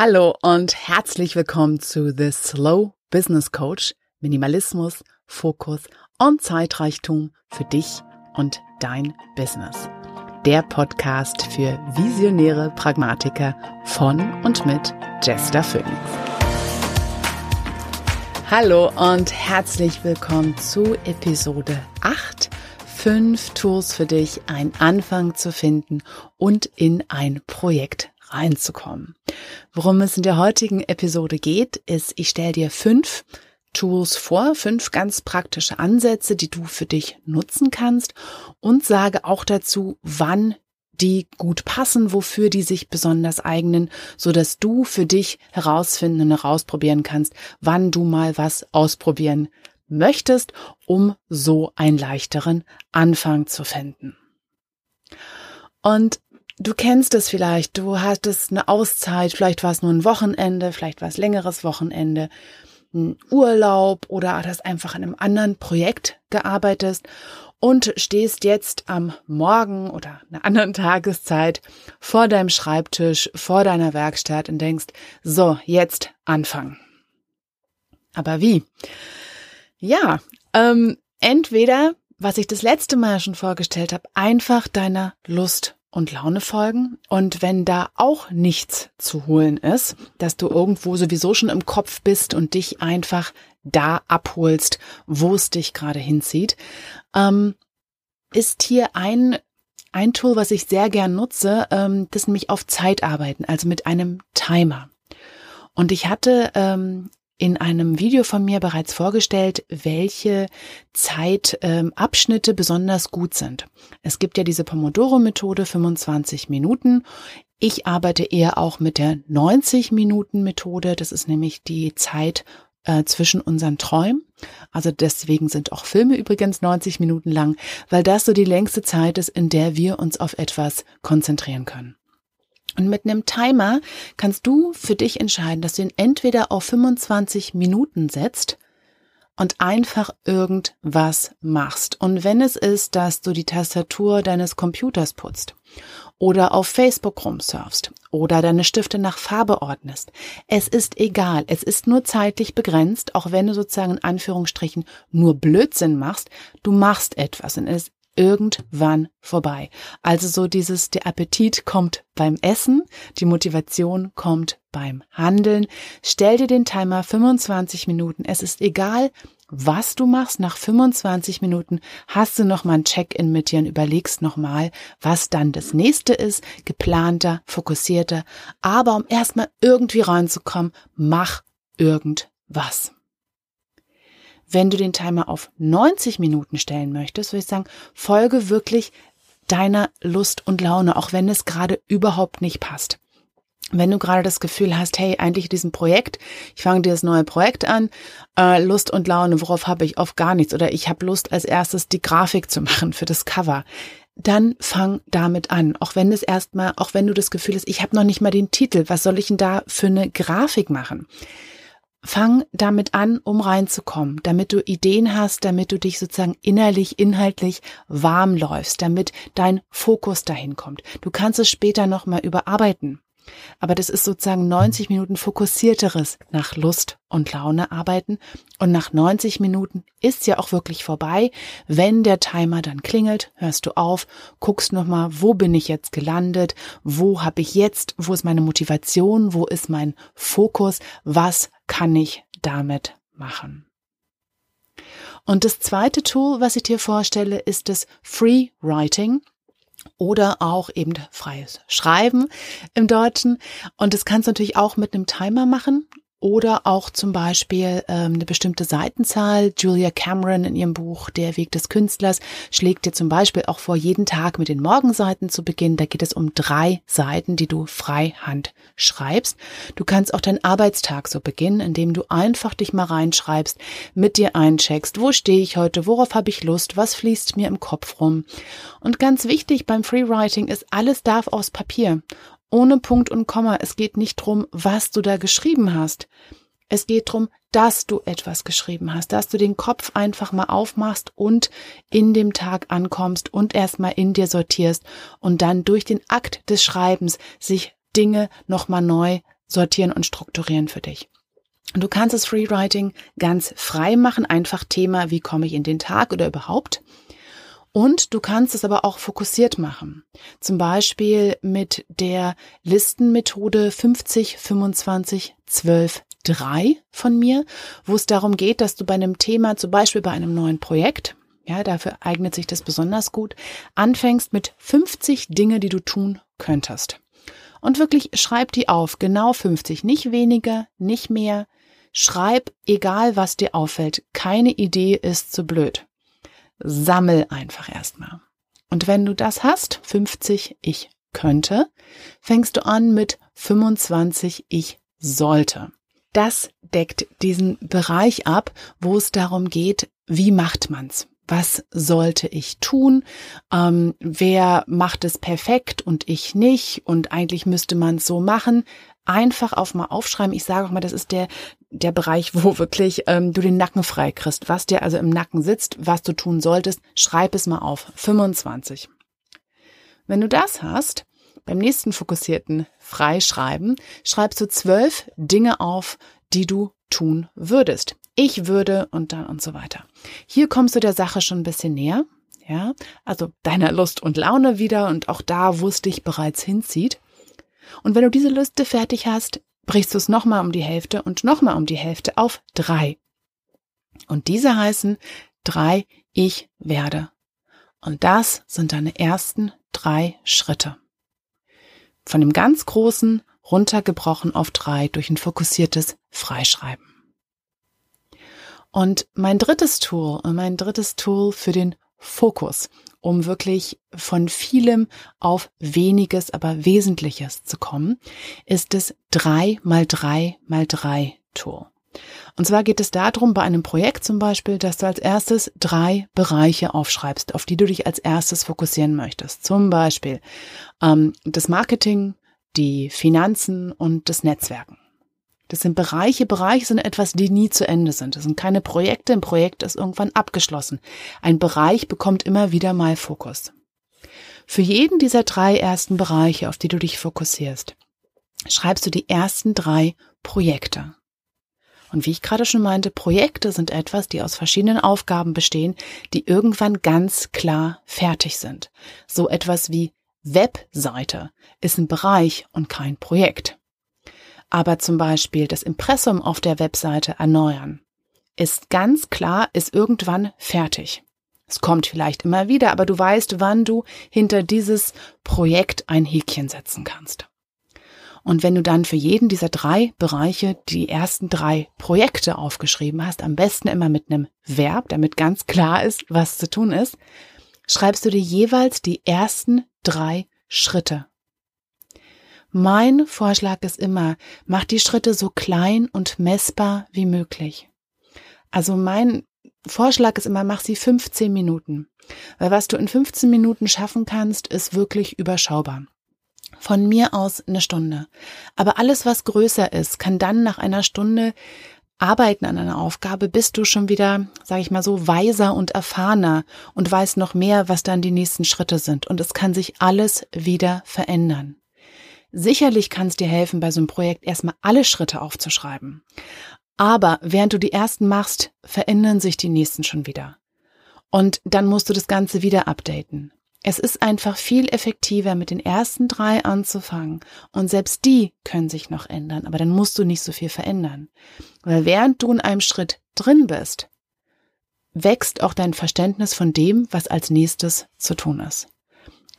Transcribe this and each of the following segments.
Hallo und herzlich willkommen zu The Slow Business Coach. Minimalismus, Fokus und Zeitreichtum für dich und dein Business. Der Podcast für visionäre Pragmatiker von und mit Jester Phoenix. Hallo und herzlich willkommen zu Episode 8. Fünf Tools für dich, einen Anfang zu finden und in ein Projekt reinzukommen. Worum es in der heutigen Episode geht, ist, ich stelle dir fünf Tools vor, fünf ganz praktische Ansätze, die du für dich nutzen kannst und sage auch dazu, wann die gut passen, wofür die sich besonders eignen, so dass du für dich herausfinden und herausprobieren kannst, wann du mal was ausprobieren möchtest, um so einen leichteren Anfang zu finden. Und Du kennst es vielleicht, du hattest eine Auszeit, vielleicht war es nur ein Wochenende, vielleicht war es längeres Wochenende, ein Urlaub oder hast einfach an einem anderen Projekt gearbeitet und stehst jetzt am Morgen oder einer anderen Tageszeit vor deinem Schreibtisch, vor deiner Werkstatt und denkst, so, jetzt anfangen. Aber wie? Ja, ähm, entweder, was ich das letzte Mal schon vorgestellt habe, einfach deiner Lust und Laune folgen. Und wenn da auch nichts zu holen ist, dass du irgendwo sowieso schon im Kopf bist und dich einfach da abholst, wo es dich gerade hinzieht, ähm, ist hier ein ein Tool, was ich sehr gern nutze, ähm, das nämlich auf Zeit arbeiten, also mit einem Timer. Und ich hatte ähm, in einem Video von mir bereits vorgestellt, welche Zeitabschnitte ähm, besonders gut sind. Es gibt ja diese Pomodoro-Methode 25 Minuten. Ich arbeite eher auch mit der 90-Minuten-Methode. Das ist nämlich die Zeit äh, zwischen unseren Träumen. Also deswegen sind auch Filme übrigens 90 Minuten lang, weil das so die längste Zeit ist, in der wir uns auf etwas konzentrieren können. Und mit einem Timer kannst du für dich entscheiden, dass du ihn entweder auf 25 Minuten setzt und einfach irgendwas machst. Und wenn es ist, dass du die Tastatur deines Computers putzt oder auf Facebook rumsurfst oder deine Stifte nach Farbe ordnest, es ist egal. Es ist nur zeitlich begrenzt, auch wenn du sozusagen in Anführungsstrichen nur Blödsinn machst. Du machst etwas und es irgendwann vorbei. Also so dieses, der Appetit kommt beim Essen, die Motivation kommt beim Handeln. Stell dir den Timer 25 Minuten. Es ist egal, was du machst. Nach 25 Minuten hast du nochmal ein Check-in mit dir und überlegst nochmal, was dann das nächste ist. Geplanter, fokussierter. Aber um erstmal irgendwie reinzukommen, mach irgendwas. Wenn du den Timer auf 90 Minuten stellen möchtest, würde ich sagen, folge wirklich deiner Lust und Laune, auch wenn es gerade überhaupt nicht passt. Wenn du gerade das Gefühl hast, hey, eigentlich diesem Projekt, ich fange dir das neue Projekt an, äh, Lust und Laune, worauf habe ich auf gar nichts oder ich habe Lust als erstes die Grafik zu machen für das Cover, dann fang damit an. Auch wenn es erstmal, auch wenn du das Gefühl hast, ich habe noch nicht mal den Titel, was soll ich denn da für eine Grafik machen? Fang damit an, um reinzukommen, damit du Ideen hast, damit du dich sozusagen innerlich, inhaltlich warm läufst, damit dein Fokus dahin kommt. Du kannst es später nochmal überarbeiten. Aber das ist sozusagen 90 Minuten fokussierteres nach Lust und Laune arbeiten. Und nach 90 Minuten ist ja auch wirklich vorbei. Wenn der Timer dann klingelt, hörst du auf, guckst nochmal, wo bin ich jetzt gelandet? Wo habe ich jetzt? Wo ist meine Motivation? Wo ist mein Fokus? Was kann ich damit machen? Und das zweite Tool, was ich dir vorstelle, ist das Free Writing oder auch eben freies Schreiben im Deutschen. Und das kannst du natürlich auch mit einem Timer machen oder auch zum Beispiel ähm, eine bestimmte Seitenzahl. Julia Cameron in ihrem Buch Der Weg des Künstlers schlägt dir zum Beispiel auch vor, jeden Tag mit den Morgenseiten zu beginnen. Da geht es um drei Seiten, die du freihand schreibst. Du kannst auch deinen Arbeitstag so beginnen, indem du einfach dich mal reinschreibst, mit dir eincheckst, wo stehe ich heute, worauf habe ich Lust, was fließt mir im Kopf rum. Und ganz wichtig beim Freewriting ist, alles darf aus Papier ohne Punkt und Komma. Es geht nicht drum, was du da geschrieben hast. Es geht drum, dass du etwas geschrieben hast, dass du den Kopf einfach mal aufmachst und in dem Tag ankommst und erstmal in dir sortierst und dann durch den Akt des Schreibens sich Dinge nochmal neu sortieren und strukturieren für dich. Du kannst das Freewriting ganz frei machen, einfach Thema, wie komme ich in den Tag oder überhaupt. Und du kannst es aber auch fokussiert machen. Zum Beispiel mit der Listenmethode 50, 25, 12, 3 von mir, wo es darum geht, dass du bei einem Thema, zum Beispiel bei einem neuen Projekt, ja, dafür eignet sich das besonders gut, anfängst mit 50 Dinge, die du tun könntest. Und wirklich schreib die auf, genau 50, nicht weniger, nicht mehr. Schreib, egal was dir auffällt. Keine Idee ist zu blöd. Sammel einfach erstmal. Und wenn du das hast, 50 ich könnte, fängst du an mit 25 ich sollte. Das deckt diesen Bereich ab, wo es darum geht, wie macht man's? Was sollte ich tun? Ähm, wer macht es perfekt und ich nicht? Und eigentlich müsste man es so machen. Einfach auf mal aufschreiben. Ich sage auch mal, das ist der der Bereich, wo wirklich ähm, du den Nacken frei kriegst. Was dir also im Nacken sitzt, was du tun solltest, schreib es mal auf. 25. Wenn du das hast, beim nächsten fokussierten Freischreiben schreibst du zwölf Dinge auf, die du tun würdest. Ich würde und dann und so weiter. Hier kommst du der Sache schon ein bisschen näher. Ja, also deiner Lust und Laune wieder und auch da, wo es dich bereits hinzieht. Und wenn du diese Liste fertig hast, brichst du es nochmal um die Hälfte und nochmal um die Hälfte auf drei. Und diese heißen drei Ich werde. Und das sind deine ersten drei Schritte. Von dem ganz großen runtergebrochen auf drei durch ein fokussiertes Freischreiben. Und mein drittes Tool, mein drittes Tool für den Fokus, um wirklich von vielem auf weniges, aber Wesentliches zu kommen, ist das 3 mal 3 mal 3 Tool. Und zwar geht es darum, bei einem Projekt zum Beispiel, dass du als erstes drei Bereiche aufschreibst, auf die du dich als erstes fokussieren möchtest. Zum Beispiel ähm, das Marketing, die Finanzen und das Netzwerken. Das sind Bereiche, Bereiche sind etwas, die nie zu Ende sind. Das sind keine Projekte, ein Projekt ist irgendwann abgeschlossen. Ein Bereich bekommt immer wieder mal Fokus. Für jeden dieser drei ersten Bereiche, auf die du dich fokussierst, schreibst du die ersten drei Projekte. Und wie ich gerade schon meinte, Projekte sind etwas, die aus verschiedenen Aufgaben bestehen, die irgendwann ganz klar fertig sind. So etwas wie Webseite ist ein Bereich und kein Projekt. Aber zum Beispiel das Impressum auf der Webseite erneuern ist ganz klar, ist irgendwann fertig. Es kommt vielleicht immer wieder, aber du weißt, wann du hinter dieses Projekt ein Häkchen setzen kannst. Und wenn du dann für jeden dieser drei Bereiche die ersten drei Projekte aufgeschrieben hast, am besten immer mit einem Verb, damit ganz klar ist, was zu tun ist, schreibst du dir jeweils die ersten drei Schritte mein Vorschlag ist immer, mach die Schritte so klein und messbar wie möglich. Also mein Vorschlag ist immer, mach sie 15 Minuten. Weil was du in 15 Minuten schaffen kannst, ist wirklich überschaubar. Von mir aus eine Stunde. Aber alles, was größer ist, kann dann nach einer Stunde Arbeiten an einer Aufgabe bist du schon wieder, sage ich mal so, weiser und erfahrener und weißt noch mehr, was dann die nächsten Schritte sind. Und es kann sich alles wieder verändern. Sicherlich kann es dir helfen, bei so einem Projekt erstmal alle Schritte aufzuschreiben. Aber während du die ersten machst, verändern sich die nächsten schon wieder. Und dann musst du das Ganze wieder updaten. Es ist einfach viel effektiver, mit den ersten drei anzufangen. Und selbst die können sich noch ändern, aber dann musst du nicht so viel verändern. Weil während du in einem Schritt drin bist, wächst auch dein Verständnis von dem, was als nächstes zu tun ist.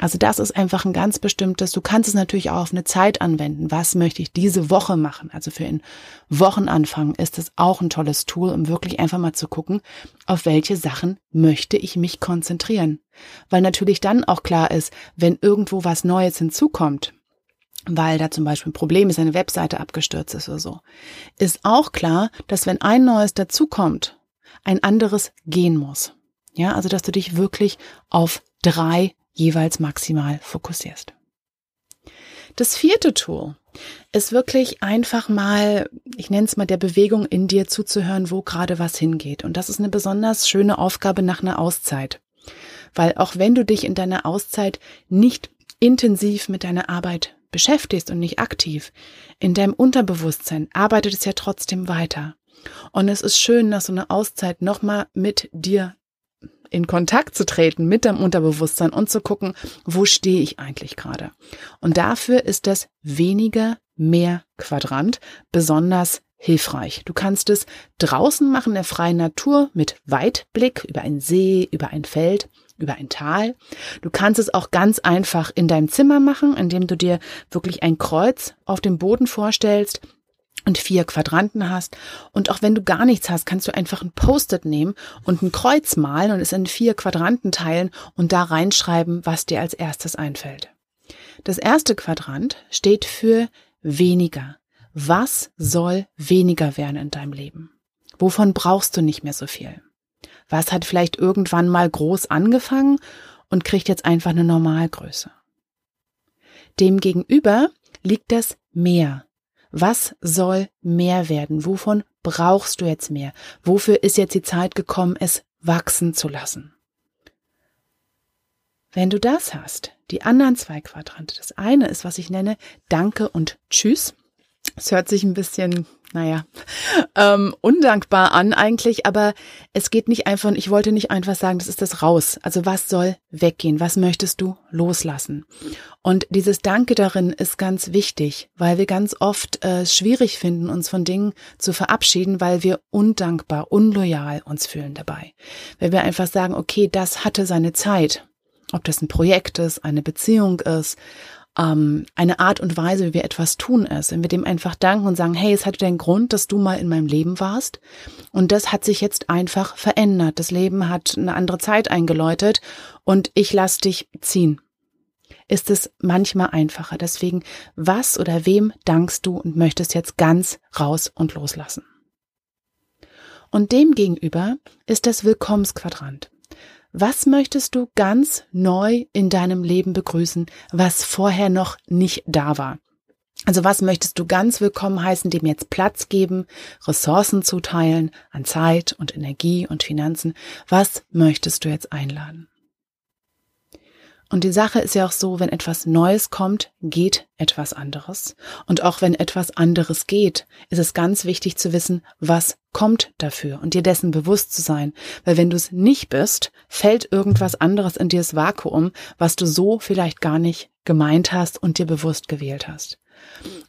Also das ist einfach ein ganz bestimmtes, du kannst es natürlich auch auf eine Zeit anwenden. Was möchte ich diese Woche machen? Also für einen Wochenanfang ist es auch ein tolles Tool, um wirklich einfach mal zu gucken, auf welche Sachen möchte ich mich konzentrieren. Weil natürlich dann auch klar ist, wenn irgendwo was Neues hinzukommt, weil da zum Beispiel ein Problem ist, eine Webseite abgestürzt ist oder so, ist auch klar, dass wenn ein neues dazukommt, ein anderes gehen muss. Ja, also dass du dich wirklich auf drei jeweils maximal fokussierst. Das vierte Tool ist wirklich einfach mal, ich nenne es mal der Bewegung in dir zuzuhören, wo gerade was hingeht. Und das ist eine besonders schöne Aufgabe nach einer Auszeit. Weil auch wenn du dich in deiner Auszeit nicht intensiv mit deiner Arbeit beschäftigst und nicht aktiv, in deinem Unterbewusstsein arbeitet es ja trotzdem weiter. Und es ist schön, nach so einer Auszeit nochmal mit dir in Kontakt zu treten mit deinem Unterbewusstsein und zu gucken, wo stehe ich eigentlich gerade. Und dafür ist das weniger mehr Quadrant besonders hilfreich. Du kannst es draußen machen in der freien Natur mit Weitblick über einen See, über ein Feld, über ein Tal. Du kannst es auch ganz einfach in deinem Zimmer machen, indem du dir wirklich ein Kreuz auf dem Boden vorstellst und vier Quadranten hast. Und auch wenn du gar nichts hast, kannst du einfach ein Post-it nehmen und ein Kreuz malen und es in vier Quadranten teilen und da reinschreiben, was dir als erstes einfällt. Das erste Quadrant steht für weniger. Was soll weniger werden in deinem Leben? Wovon brauchst du nicht mehr so viel? Was hat vielleicht irgendwann mal groß angefangen und kriegt jetzt einfach eine Normalgröße? Demgegenüber liegt das mehr. Was soll mehr werden? Wovon brauchst du jetzt mehr? Wofür ist jetzt die Zeit gekommen, es wachsen zu lassen? Wenn du das hast, die anderen zwei Quadrante, das eine ist, was ich nenne Danke und Tschüss. Es hört sich ein bisschen, naja, ähm, undankbar an eigentlich, aber es geht nicht einfach, ich wollte nicht einfach sagen, das ist das raus. Also was soll weggehen? Was möchtest du loslassen? Und dieses Danke darin ist ganz wichtig, weil wir ganz oft äh, schwierig finden, uns von Dingen zu verabschieden, weil wir undankbar, unloyal uns fühlen dabei. Weil wir einfach sagen, okay, das hatte seine Zeit. Ob das ein Projekt ist, eine Beziehung ist, ähm, eine Art und Weise, wie wir etwas tun ist. Wenn wir dem einfach danken und sagen, hey, es hatte den Grund, dass du mal in meinem Leben warst. Und das hat sich jetzt einfach verändert. Das Leben hat eine andere Zeit eingeläutet und ich lass dich ziehen. Ist es manchmal einfacher. Deswegen, was oder wem dankst du und möchtest jetzt ganz raus und loslassen? Und dem gegenüber ist das Willkommensquadrant. Was möchtest du ganz neu in deinem Leben begrüßen, was vorher noch nicht da war? Also was möchtest du ganz willkommen heißen, dem jetzt Platz geben, Ressourcen zuteilen an Zeit und Energie und Finanzen? Was möchtest du jetzt einladen? Und die Sache ist ja auch so, wenn etwas Neues kommt, geht etwas anderes. Und auch wenn etwas anderes geht, ist es ganz wichtig zu wissen, was kommt dafür und dir dessen bewusst zu sein. Weil wenn du es nicht bist, fällt irgendwas anderes in dir das Vakuum, was du so vielleicht gar nicht gemeint hast und dir bewusst gewählt hast.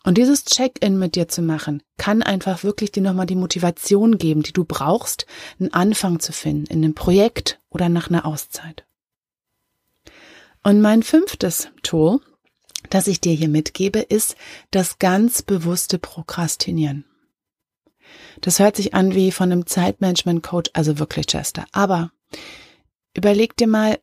Und dieses Check-in mit dir zu machen, kann einfach wirklich dir nochmal die Motivation geben, die du brauchst, einen Anfang zu finden in einem Projekt oder nach einer Auszeit. Und mein fünftes Tool, das ich dir hier mitgebe, ist das ganz bewusste Prokrastinieren. Das hört sich an wie von einem Zeitmanagement-Coach, also wirklich Chester. Aber überleg dir mal,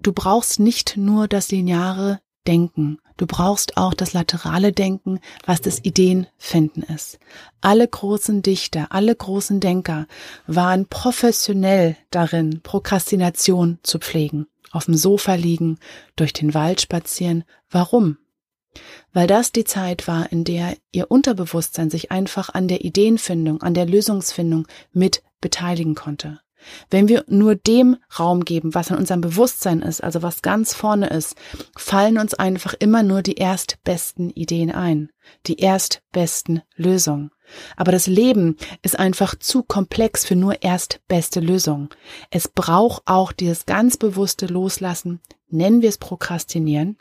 du brauchst nicht nur das lineare Denken. Du brauchst auch das laterale Denken, was das Ideenfinden ist. Alle großen Dichter, alle großen Denker waren professionell darin, Prokrastination zu pflegen auf dem Sofa liegen, durch den Wald spazieren. Warum? Weil das die Zeit war, in der ihr Unterbewusstsein sich einfach an der Ideenfindung, an der Lösungsfindung mit beteiligen konnte. Wenn wir nur dem Raum geben, was in unserem Bewusstsein ist, also was ganz vorne ist, fallen uns einfach immer nur die erstbesten Ideen ein, die erstbesten Lösungen. Aber das Leben ist einfach zu komplex für nur erstbeste Lösungen. Es braucht auch dieses ganz bewusste Loslassen, nennen wir es Prokrastinieren,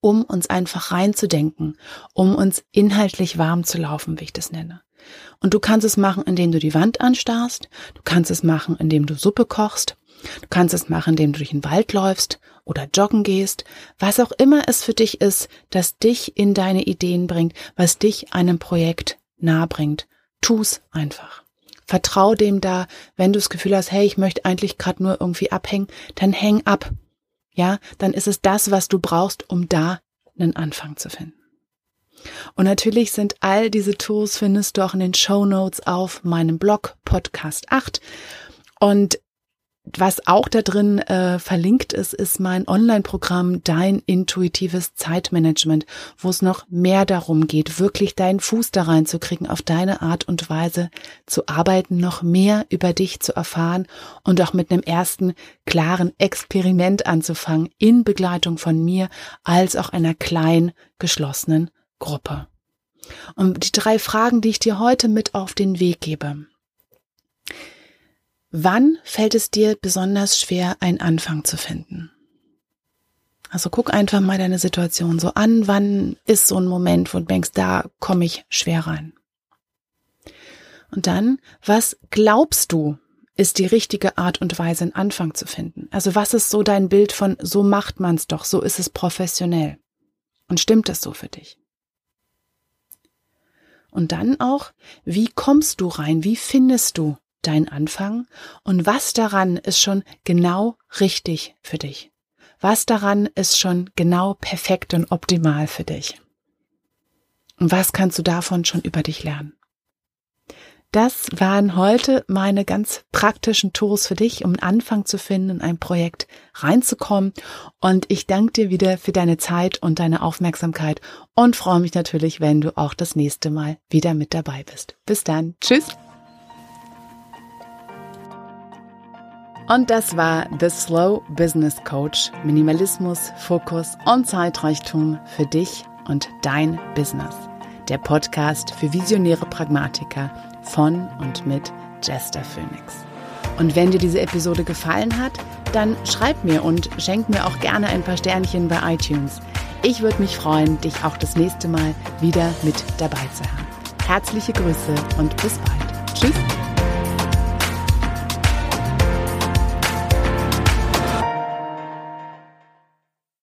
um uns einfach reinzudenken, um uns inhaltlich warm zu laufen, wie ich das nenne. Und du kannst es machen, indem du die Wand anstarrst, du kannst es machen, indem du Suppe kochst, du kannst es machen, indem du durch den Wald läufst oder joggen gehst, was auch immer es für dich ist, das dich in deine Ideen bringt, was dich einem Projekt nahe bringt. Tu's einfach. Vertrau dem da, wenn du das Gefühl hast, hey, ich möchte eigentlich gerade nur irgendwie abhängen, dann häng ab. Ja, dann ist es das, was du brauchst, um da einen Anfang zu finden. Und natürlich sind all diese Tools findest du auch in den Show Notes auf meinem Blog Podcast 8. Und was auch da drin äh, verlinkt ist, ist mein Online-Programm Dein intuitives Zeitmanagement, wo es noch mehr darum geht, wirklich deinen Fuß da reinzukriegen, auf deine Art und Weise zu arbeiten, noch mehr über dich zu erfahren und auch mit einem ersten klaren Experiment anzufangen, in Begleitung von mir als auch einer kleinen geschlossenen Gruppe. Und die drei Fragen, die ich dir heute mit auf den Weg gebe. Wann fällt es dir besonders schwer, einen Anfang zu finden? Also guck einfach mal deine Situation so an. Wann ist so ein Moment, wo du denkst, da komme ich schwer rein? Und dann, was glaubst du, ist die richtige Art und Weise, einen Anfang zu finden? Also was ist so dein Bild von, so macht man's doch, so ist es professionell? Und stimmt das so für dich? Und dann auch, wie kommst du rein? Wie findest du dein Anfang und was daran ist schon genau richtig für dich? Was daran ist schon genau perfekt und optimal für dich? Und was kannst du davon schon über dich lernen? Das waren heute meine ganz praktischen Tools für dich, um einen Anfang zu finden, in ein Projekt reinzukommen. Und ich danke dir wieder für deine Zeit und deine Aufmerksamkeit und freue mich natürlich, wenn du auch das nächste Mal wieder mit dabei bist. Bis dann. Tschüss. Und das war The Slow Business Coach. Minimalismus, Fokus und Zeitreichtum für dich und dein Business. Der Podcast für visionäre Pragmatiker von und mit Jester Phoenix. Und wenn dir diese Episode gefallen hat, dann schreib mir und schenk mir auch gerne ein paar Sternchen bei iTunes. Ich würde mich freuen, dich auch das nächste Mal wieder mit dabei zu haben. Herzliche Grüße und bis bald.